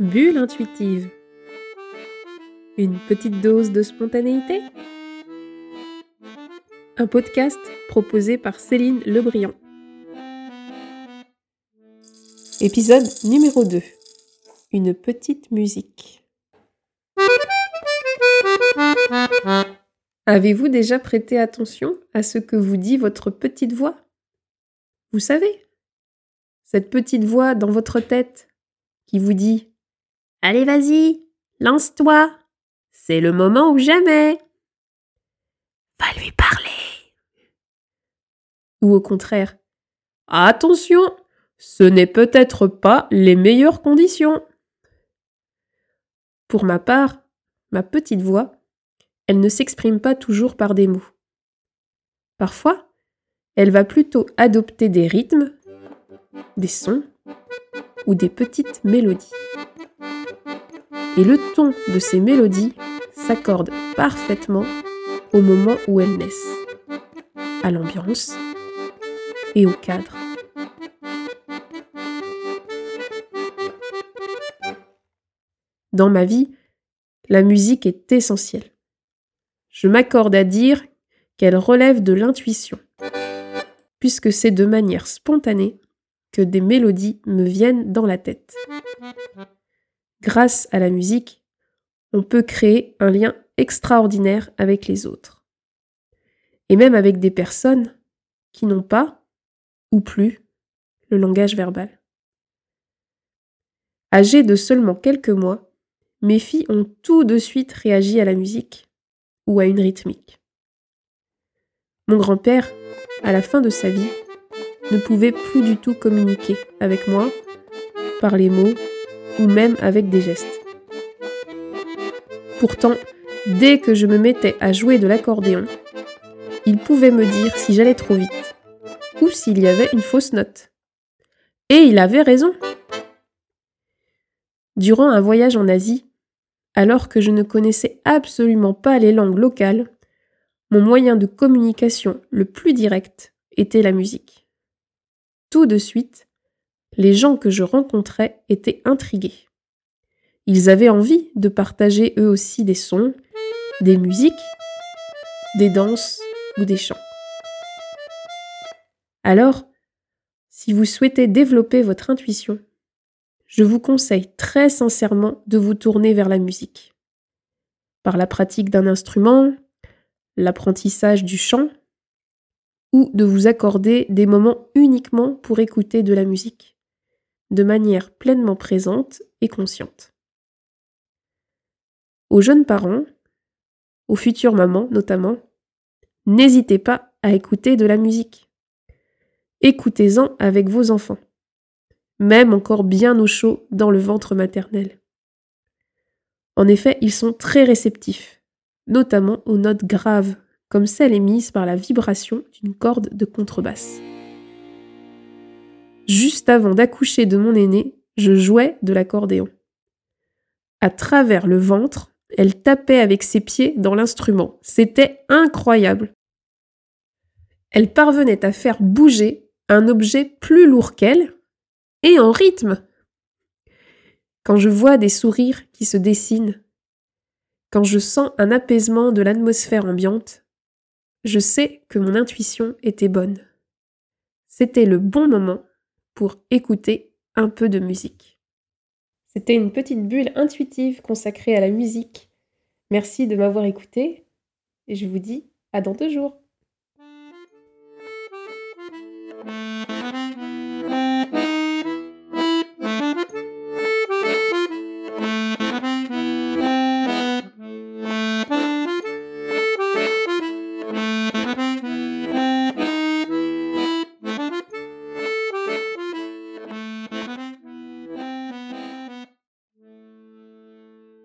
Bulle intuitive. Une petite dose de spontanéité Un podcast proposé par Céline Lebriand. Épisode numéro 2. Une petite musique. Avez-vous déjà prêté attention à ce que vous dit votre petite voix? Vous savez Cette petite voix dans votre tête qui vous dit Allez, vas-y, lance-toi, c'est le moment ou jamais. Va lui parler. Ou au contraire, attention, ce n'est peut-être pas les meilleures conditions. Pour ma part, ma petite voix, elle ne s'exprime pas toujours par des mots. Parfois, elle va plutôt adopter des rythmes, des sons ou des petites mélodies. Et le ton de ces mélodies s'accorde parfaitement au moment où elles naissent, à l'ambiance et au cadre. Dans ma vie, la musique est essentielle. Je m'accorde à dire qu'elle relève de l'intuition, puisque c'est de manière spontanée que des mélodies me viennent dans la tête. Grâce à la musique, on peut créer un lien extraordinaire avec les autres. Et même avec des personnes qui n'ont pas, ou plus, le langage verbal. Âgées de seulement quelques mois, mes filles ont tout de suite réagi à la musique ou à une rythmique. Mon grand-père, à la fin de sa vie, ne pouvait plus du tout communiquer avec moi par les mots ou même avec des gestes. Pourtant, dès que je me mettais à jouer de l'accordéon, il pouvait me dire si j'allais trop vite ou s'il y avait une fausse note. Et il avait raison. Durant un voyage en Asie, alors que je ne connaissais absolument pas les langues locales, mon moyen de communication le plus direct était la musique. Tout de suite, les gens que je rencontrais étaient intrigués. Ils avaient envie de partager eux aussi des sons, des musiques, des danses ou des chants. Alors, si vous souhaitez développer votre intuition, je vous conseille très sincèrement de vous tourner vers la musique. Par la pratique d'un instrument, l'apprentissage du chant, ou de vous accorder des moments uniquement pour écouter de la musique, de manière pleinement présente et consciente. Aux jeunes parents, aux futures mamans notamment, n'hésitez pas à écouter de la musique. Écoutez-en avec vos enfants, même encore bien au chaud dans le ventre maternel. En effet, ils sont très réceptifs, notamment aux notes graves comme celle émise par la vibration d'une corde de contrebasse. Juste avant d'accoucher de mon aîné, je jouais de l'accordéon. À travers le ventre, elle tapait avec ses pieds dans l'instrument. C'était incroyable. Elle parvenait à faire bouger un objet plus lourd qu'elle et en rythme. Quand je vois des sourires qui se dessinent, quand je sens un apaisement de l'atmosphère ambiante, je sais que mon intuition était bonne. C'était le bon moment pour écouter un peu de musique. C'était une petite bulle intuitive consacrée à la musique. Merci de m'avoir écouté et je vous dis à dans deux jours.